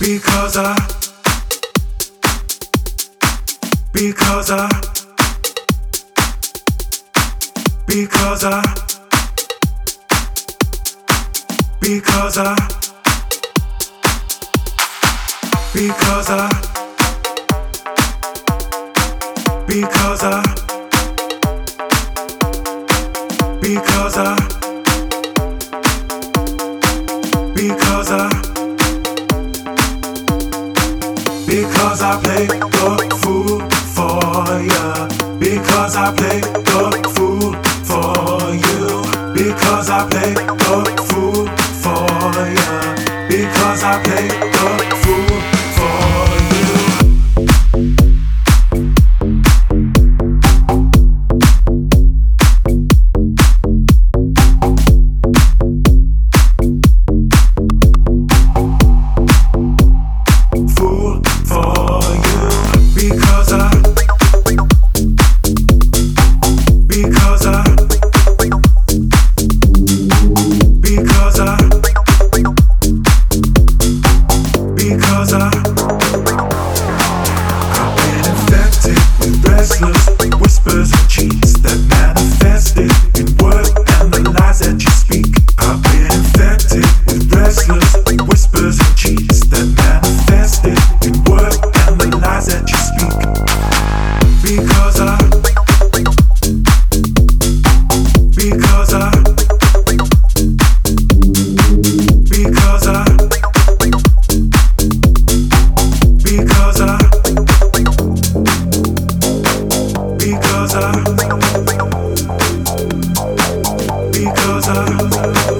Because I Because I Because I Because I Because I Because I Because I Because I play the fool for ya. Because I play the fool for you. Because I play the fool for ya. Because I play the fool love.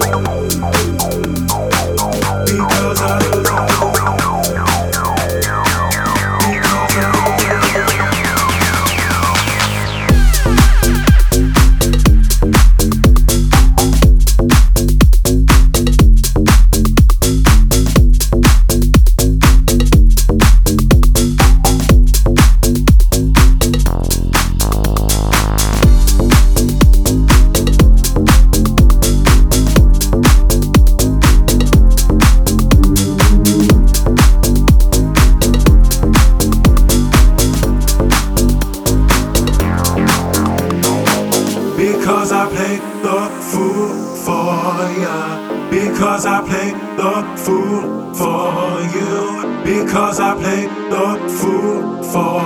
I play the fool for you. Because I play the fool for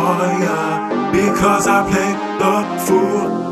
ya. Because I play the fool